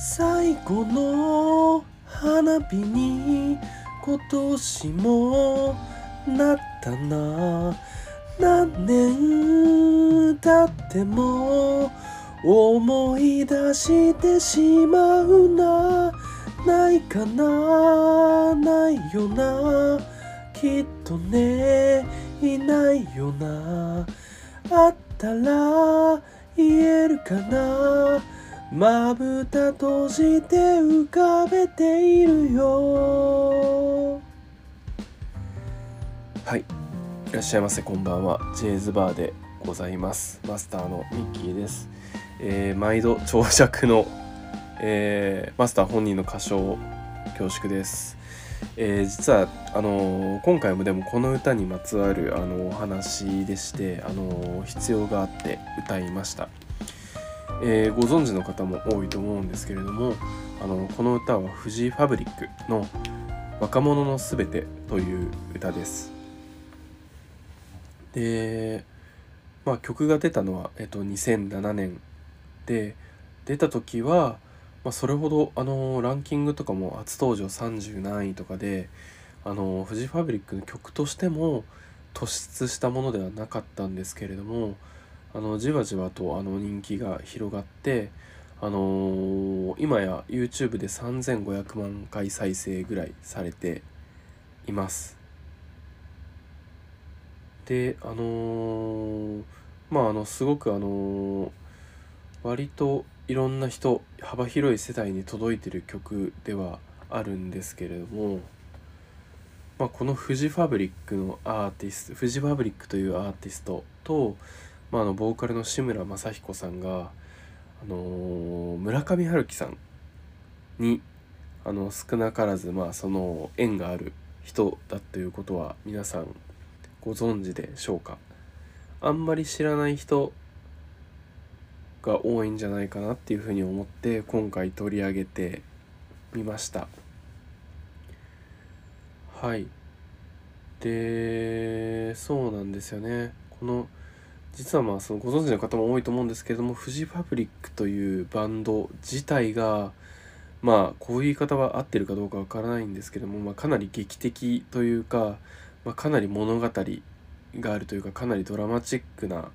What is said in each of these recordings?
最後の花火に今年もなったな。何年経っても思い出してしまうな。ないかな。ないよな。きっとねいないよな。あったら言えるかな。まぶた閉じて浮かべているよ。はい。いらっしゃいませこんばんは。ジェイズバーでございます。マスターのミッキーです、えー、毎度長尺の、えー、マスター本人の歌唱恐縮です。えー、実はあのー、今回もでもこの歌にまつわるあのお話でして、あのー、必要があって歌いました、えご存知の方も多いと思うんですけれども、あのこの歌はフジファブリックの「若者のすべて」という歌です。で、まあ、曲が出たのは、えっと、2007年で出た時はまあ、それほどあのランキングとかも初登場30何位とかであのフジファブリックの曲としても突出したものではなかったんですけれどもあのじわじわとあの人気が広がってあのー、今や YouTube で3500万回再生ぐらいされています。であのー、まああのすごくあのー、割といろんな人幅広い世代に届いてる曲ではあるんですけれども、まあ、このフジファブリックのアーティストフジファブリックというアーティストと、まあ、あのボーカルの志村正彦さんが、あのー、村上春樹さんにあの少なからずまあその縁がある人だということは皆さんご存知でしょうか。あんまり知らない人が多いんじゃないかなっていうふうに思って今回取り上げてみました。はい。でそうなんですよね。この実はまあそのご存知の方も多いと思うんですけれどもフジファブリックというバンド自体がまあこういう言い方は合ってるかどうかわからないんですけども、まあ、かなり劇的というか、まあ、かなり物語があるというかかなりドラマチックな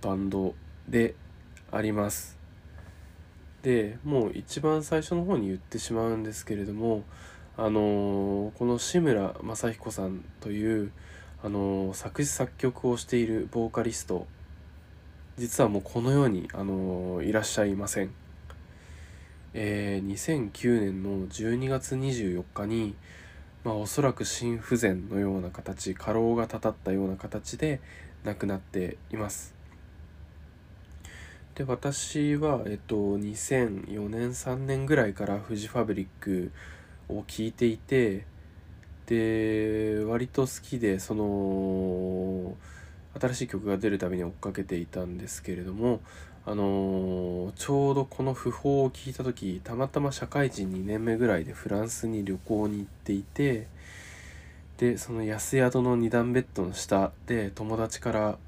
バンドであります。でもう一番最初の方に言ってしまうんですけれどもあのー、この志村正彦さんという、あの、作詞作曲をしているボーカリスト実はもうこの世に、あの、いらっしゃいません。えー、2009年の12月24日に、まあ、おそらく心不全のような形過労がたたったような形で亡くなっています。で私は、えっと、2004年3年ぐらいからフジファブリックを聴いていてで割と好きでその新しい曲が出るたびに追っかけていたんですけれどもあのちょうどこの訃報を聞いた時たまたま社会人2年目ぐらいでフランスに旅行に行っていてでその安宿の2段ベッドの下で友達から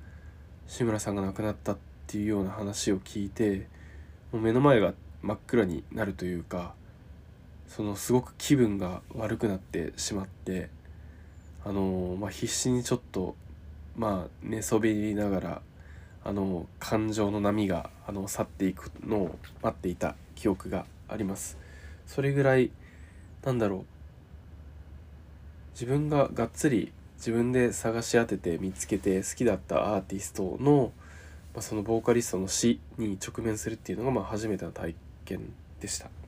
志村さんが亡くなったっていうような話を聞いてもう目の前が真っ暗になるというかそのすごく気分が悪くなってしまってあのまあ、必死にちょっとまあ寝そべりながらあの感情の波があの去っていくのを待っていた記憶がありますそれぐらいなんだろう自分ががっつり自分で探し当てて見つけて好きだったアーティストのまあ、そのボーカリストの死に直面するっていうのがまあ初めての体験でした。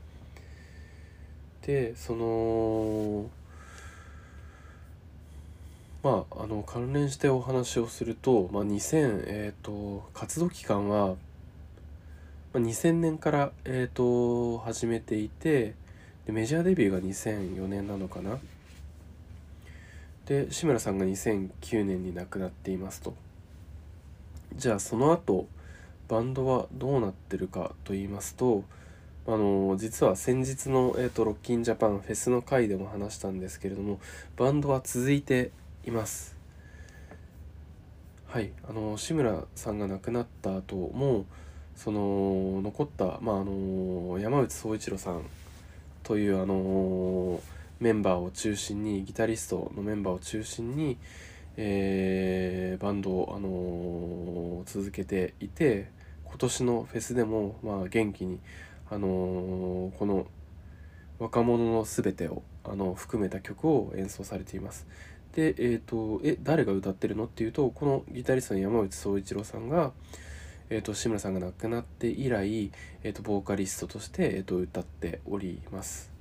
でそのまああの関連してお話をすると、まあ、2000えっ、ー、と活動期間は、まあ、2000年から、えーと、始めていてでメジャーデビューが2004年なのかなで志村さんが2009年に亡くなっていますと。じゃあその後バンドはどうなってるかと言いますとあの実は先日の、えーと、ロッキンジャパンフェスの回でも話したんですけれどもバンドは続いています。はい。あの志村さんが亡くなった後もその残った、まあ、あの山内総一郎さんというあのメンバーを中心にギタリストのメンバーを中心に、えーバンドを、あの続けていて今年のフェスでも、まあ、元気に、あのこの若者のすべてをあの含めた曲を演奏されています。で、えっ、と、え、誰が歌ってるのっていうと、このギタリストの山内総一郎さんが、えっ、と、志村さんが亡くなって以来、えっ、と、ボーカリストとして、えっ、と、歌っております。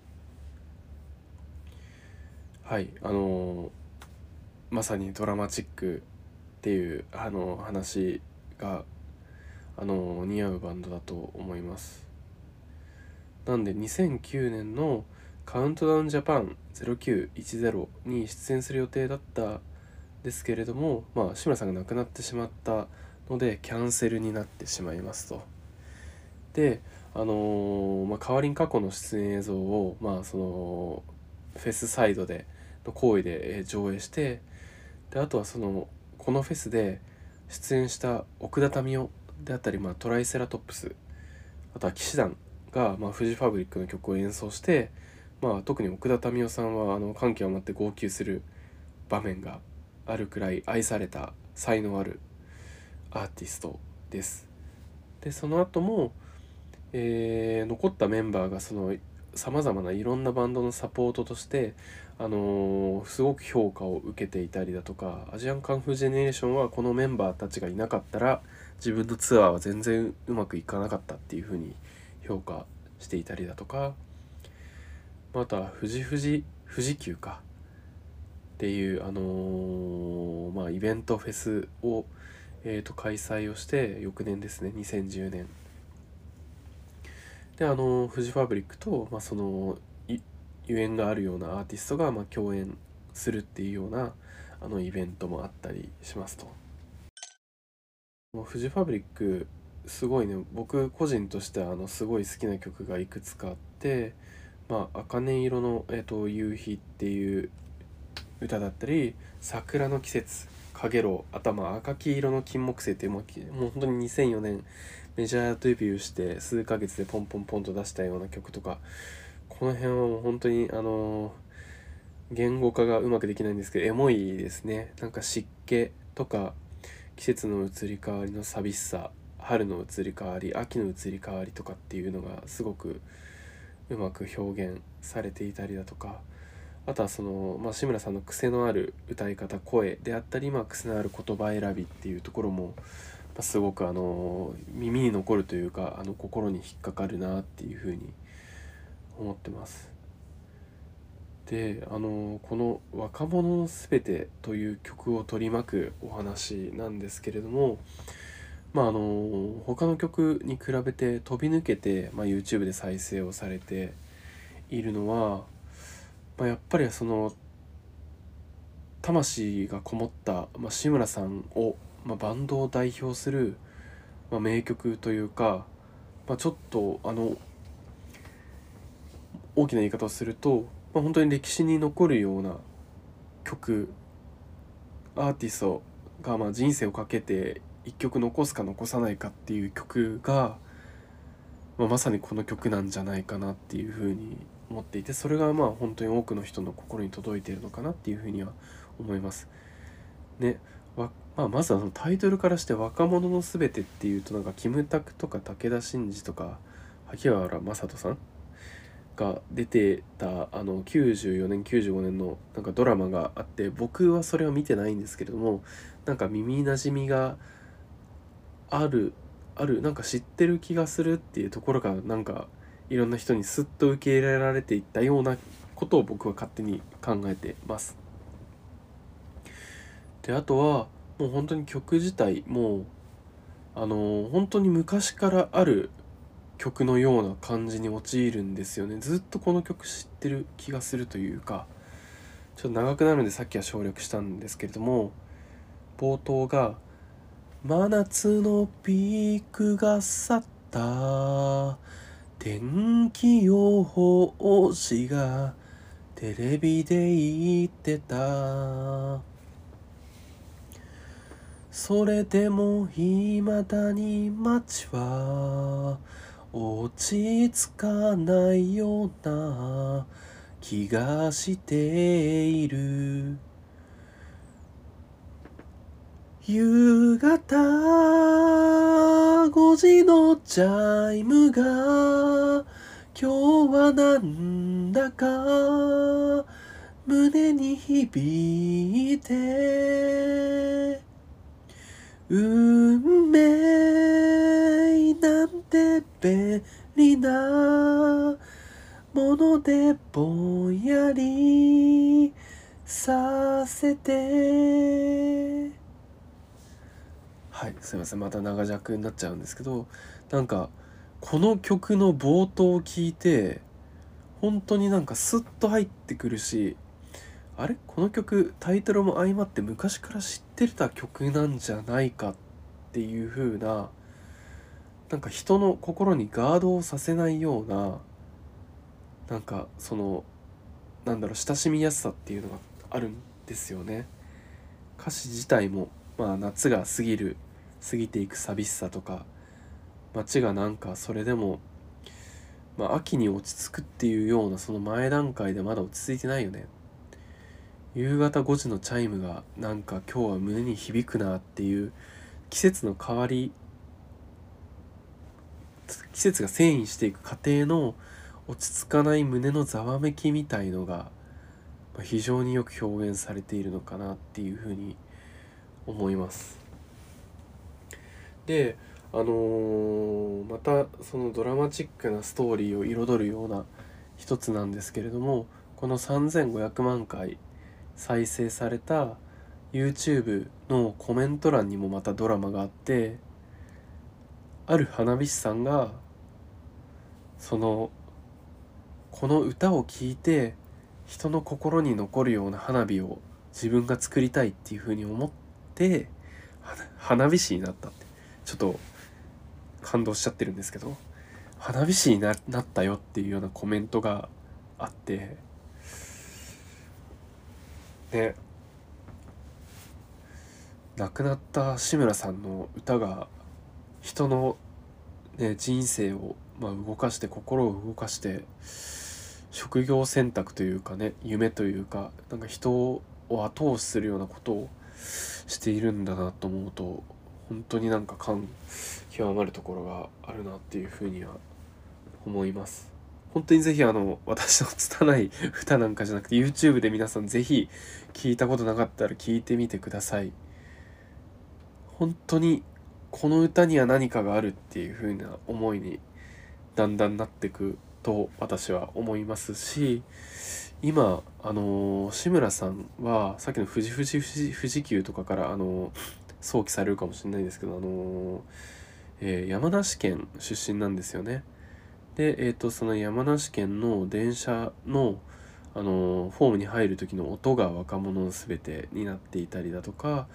はい、あのまさにドラマチックっていう、あの話が、あの似合うバンドだと思います。なんで2009年のカウントダウンジャパン0910に出演する予定だったですけれども、まあ、志村さんが亡くなってしまったのでキャンセルになってしまいますと。で、あのーまあ、代わりに過去の出演映像を、まあ、そのフェスサイドでの行為で上映してであとはそのこのフェスで出演した奥田民生であったり、まあ、トライセラトップスあとは騎士団が、まあ、フジファブリックの曲を演奏して、まあ、特に奥田民生さんはあの感極まって号泣する場面があるくらい愛された才能あるアーティストです。でその後も、えー残ったメンバーがそのさまざまないろんなバンドのサポートとして、あのーすごく評価を受けていたりだとかアジアンカンフージェネレーションはこのメンバーたちがいなかったら自分のツアーは全然うまくいかなかったっていうふうに評価していたりだとかまた富士富士富士急かっていうあのーまあイベントフェスを、えー、と開催をして翌年ですね2010年であのフジファブリックと、まあ、そのいゆ縁があるようなアーティストが、まあ、共演するっていうようなあのイベントもあったりしますと。フジファブリックすごいね。僕個人としてはあのすごい好きな曲がいくつかあって「まあ、茜色の、えっと夕日」っていう歌だったり「桜の季節」「かげろう」頭赤黄色の金木犀っていうもうきもう本当に2004年メジャーデビューして数ヶ月でポンポンポンと出したような曲とかこの辺はもう本当にあの言語化がうまくできないんですけどエモいですね。なんか湿気とか季節の移り変わりの寂しさ。春の移り変わり秋の移り変わりとかっていうのがすごくうまく表現されていたりだとかあとはその、まあ、志村さんの癖のある歌い方声であったり、まあ、癖のある言葉選びっていうところも、まあ、すごくあの耳に残るというかあの心に引っかかるなっていうふうに思ってます。であのこの「若者のすべて」という曲を取り巻くお話なんですけれどもまああの他の曲に比べて飛び抜けて、まあ、YouTube で再生をされているのは、まあ、やっぱりその魂がこもった、まあ、志村さんを、まあ、バンドを代表する、まあ、名曲というか、まあ、ちょっとあの大きな言い方をすると、まあ、本当に歴史に残るような曲アーティストがまあ人生をかけて一曲残すか残さないかっていう曲が、まあ、まさにこの曲なんじゃないかなっていうふうに思っていてそれがまあ本当に多くの人の心に届いているのかなっていうふうには思います。ねわまあ、まずはそのタイトルからして「若者のすべて」っていうとなんかキムタクとか武田真治とか萩原正人さんが出てたあの94年95年のなんかドラマがあって僕はそれは見てないんですけれどもなんか耳なじみがあるあるなんか知ってる気がするっていうところがなんかいろんな人にスッと受け入れられていったようなことを僕は勝手に考えてます。であとはもう本当に曲自体もうあの本当に昔からある曲のような感じに陥るんですよねずっとこの曲知ってる気がするというかちょっと長くなるのでさっきは省略したんですけれども冒頭が「真夏のピークが去った。天気予報士がテレビで言ってた」それでも未だに街は落ち着かないような気がしている。夕方5時のチャイムが今日はなんだか胸に響いて運命なんて便利なものでぼんやりさせて。はいすいません。また長尺になっちゃうんですけどなんかこの曲の冒頭を聞いて本当になんかスッと入ってくるしあれ？この曲タイトルも相まって昔から知ってた曲なんじゃないかっていう風ななんか人の心にガードをさせないようななんかそのなんだろう親しみやすさっていうのがあるんですよね。歌詞自体もまあ夏が過ぎる過ぎていく寂しさとか街がなんかそれでも、まあ、秋に落ち着くっていうようなその前段階でまだ落ち着いてないよね夕方5時のチャイムがなんか今日は胸に響くなっていう季節の変わり季節が遷移していく過程の落ち着かない胸のざわめきみたいのが非常によく表現されているのかなっていうふうに思います。であのー、またそのドラマチックなストーリーを彩るような一つなんですけれどもこの3500万回再生された YouTube のコメント欄にもまたドラマがあってある花火師さんがそのこの歌を聴いて人の心に残るような花火を自分が作りたいっていうふうに思って花火師になったってちょっと感動しちゃってるんですけど花火師になったよっていうようなコメントがあってね。亡くなった志村さんの歌が人の、ね、人生を、まあ、動かして心を動かして職業選択というかね夢というかなんか人を後押しするようなことをしているんだなと思うと本当になんか感極まるところがあるなっていうふうには思います。本当にぜひあの私の拙い 歌なんかじゃなくて YouTube で皆さんぜひ聞いたことなかったら聞いてみてください。本当にこの歌には何かがあるっていう風な思いにだんだんなってくと私は思いますし今あの志村さんはさっきの富士富士富士急とかからあの想起されるかもしれないですけどあの、えー、山梨県出身なんですよね。で、えーと、その山梨県の電車のあのフォームに入る時の音が若者の全てになっていたりだとか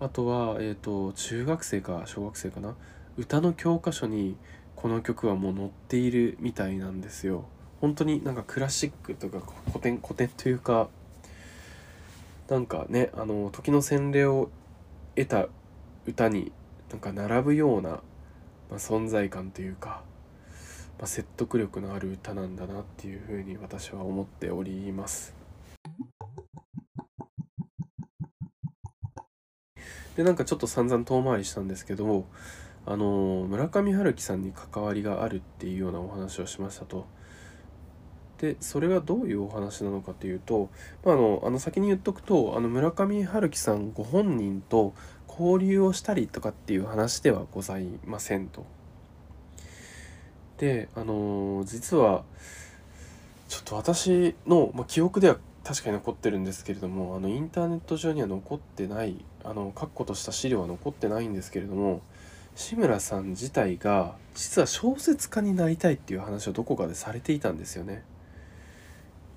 あとは、えーと、中学生か小学生かな歌の教科書にこの曲はもう載っているみたいなんですよ。本当になんかクラシックとか古典古典というかなんかねあの時の洗礼を得た歌になんか並ぶような、まあ、存在感というか、まあ、説得力のある歌なんだなっていうふうに私は思っております。でなんかちょっと散々遠回りしたんですけどあの村上春樹さんに関わりがあるっていうようなお話をしましたと。でそれがどういうお話なのかというと、まあ、あのあの先に言っとくとあの村上春樹さんご本人と交流をしたりとかっていう話ではございませんと。であの実はちょっと私の、まあ、記憶では確かに残ってるんですけれどもあのインターネット上には残ってないあの確固とした資料は残ってないんですけれども志村さん自体が実は小説家になりたいっていう話をどこかでされていたんですよね。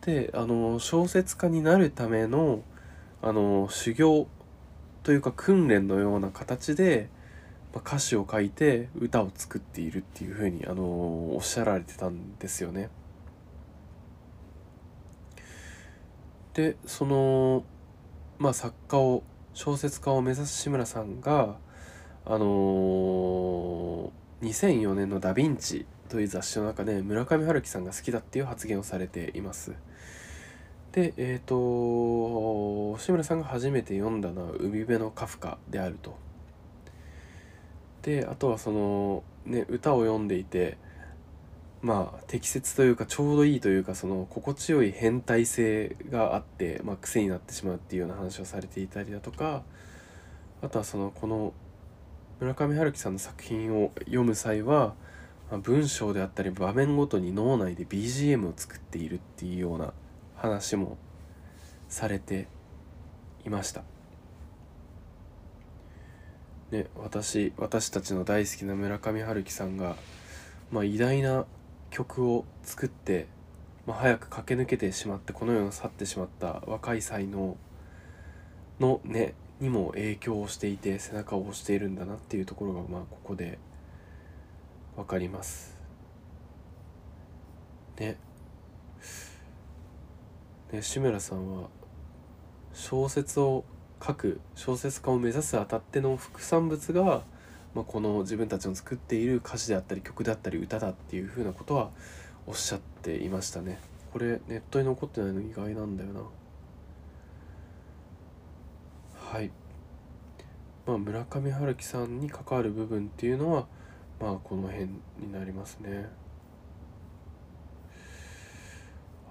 であの小説家になるためのあの修行というか訓練のような形で、まあ、歌詞を書いて歌を作っているっていうふうにあのおっしゃられてたんですよね。でそのまあ作家を小説家を目指す志村さんがあのー、2004年の「ダ・ヴィンチ」という雑誌の中で村上春樹さんが好きだっていう発言をされています。でえっ、ー、と志村さんが初めて読んだのは「海辺のカフカ」であると。であとはそのね歌を読んでいてまあ適切というかちょうどいいというかその心地よい変態性があって、まあ、癖になってしまうっていうような話をされていたりだとかあとはそのこの村上春樹さんの作品を読む際は、あ、文章であったり場面ごとに脳内で BGM を作っているっていうような話もされていました。ね、私私たちの大好きな村上春樹さんが、まあ、偉大な曲を作って、まあ、早く駆け抜けてしまってこの世を去ってしまった若い才能のねにも影響をしていて背中を押しているんだなっていうところがまあここで分かります。ね。ね志村さんは小説を書く小説家を目指すあたっての副産物がまあ、この自分たちの作っている歌詞であったり曲であったり歌だっていうふうなことはおっしゃっていましたね。これネットに残ってないの意外なんだよな。はい。まあ村上春樹さんに関わる部分っていうのはまあこの辺になりますね。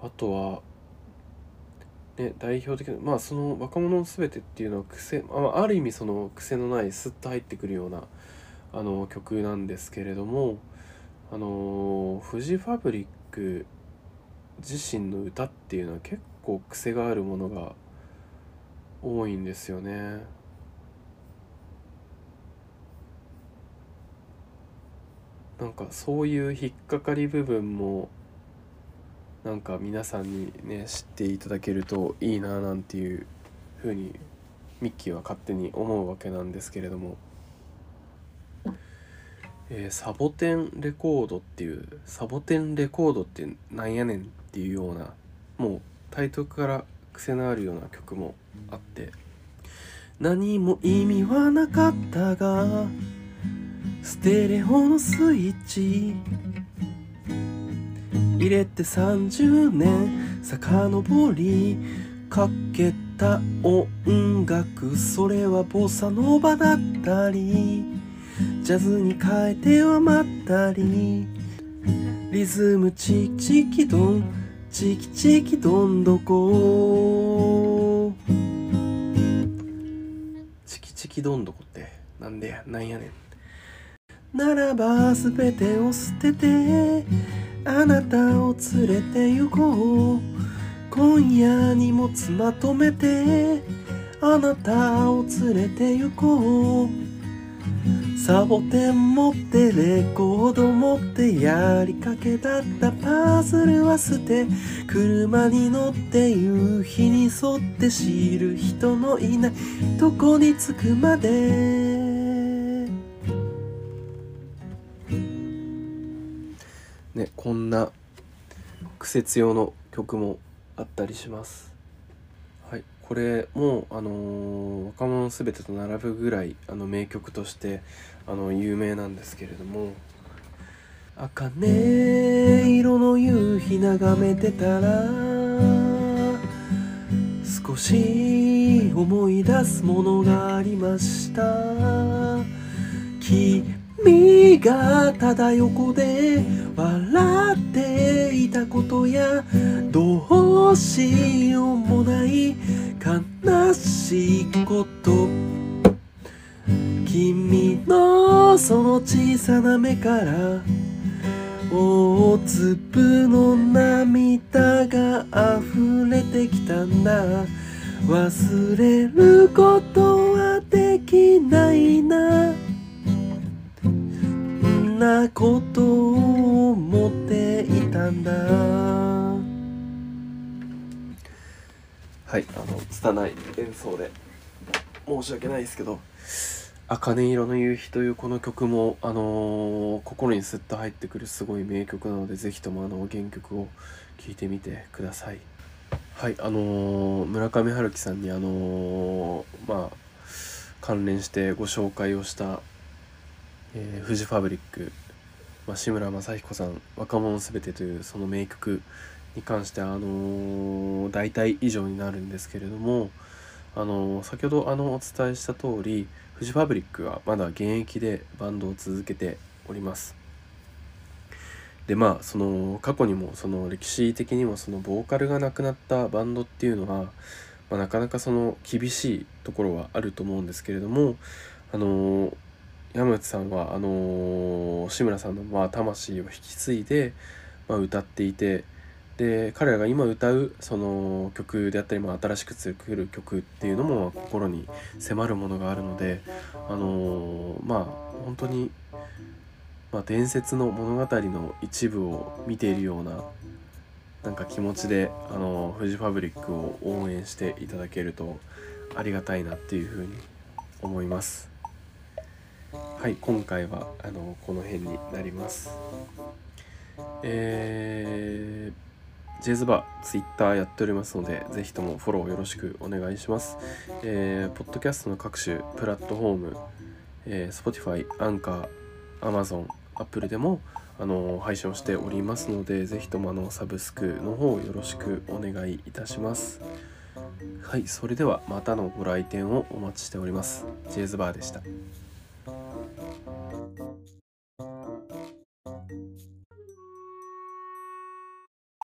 あとはね、代表的なまあその若者の全てっていうのは癖あある意味その癖のないスッと入ってくるようなあの曲なんですけれどもあのフジファブリック自身の歌っていうのは結構癖があるものが多いんですよね。なんかそういう引っかかり部分もなんか皆さんにね知っていただけるといいななんていうふうにミッキーは勝手に思うわけなんですけれども、えー、サボテンレコードっていうサボテンレコードってなんやねんっていうようなもうタイトルから癖のあるような曲もあって。何も意味はなかったがステレオのスイッチ。入れて30年遡りかけた音楽それはボサノバだったりジャズに変えてはまったりリズムチキチキドンチキチキドンどこ？チキチキドンどこってなんでやなんやねん。ならば全てを捨ててあなたを連れて行こう。今夜荷物まとめてあなたを連れて行こう。サボテン持ってレコード持ってやりかけだったパズルは捨て。車に乗って夕日に沿って知る人のいない。とこに着くまで。こんな苦節用の曲もあったりします。はい。これもあのー、若者すべてと並ぶぐらいあの名曲としてあの有名なんですけれども。茜色の夕日眺めてたら少し思い出すものがありました。君がただ横で。笑っていたことやどうしようもない悲しいこと。君のその小さな目から大粒の涙が溢れてきたんだ。忘れることはできないな。なことを思っていたんだはいあの拙い演奏で申し訳ないですけど「茜色の夕日」というこの曲も、あのー、心にスッと入ってくるすごい名曲なので是非ともあの原曲を聴いてみてください。はいあのー、村上春樹さんにあのー、まあ関連してご紹介をしたえー、フジファブリック、ま、志村正彦さん「若者すべて」というその名曲に関してあのー、大体以上になるんですけれども、あのー、先ほどあのお伝えした通りフジファブリックはまだ現役でバンドを続けております。でまあその過去にもその歴史的にもそのボーカルが亡くなったバンドっていうのは、まあ、なかなかその厳しいところはあると思うんですけれどもあの山内さんはあの志村さんのまあ魂を引き継いで、まあ、歌っていてで彼らが今歌うその曲であったり、まあ、新しく作る曲っていうのも心に迫るものがあるのであのまあ本当に、まあ、伝説の物語の一部を見ているようななんか気持ちであのフジファブリックを応援していただけるとありがたいなっていうふうに思います。はい今回はあのこの辺になります。えー、ジェイズバーツイッターやっておりますのでぜひともフォローよろしくお願いします。えー、ポッドキャストの各種プラットフォーム、えー、Spotify、アンカー、Amazon、Apple でもあの配信をしておりますのでぜひともあのサブスクの方よろしくお願いいたします。はいそれではまたのご来店をお待ちしております。ジェイズバーでした。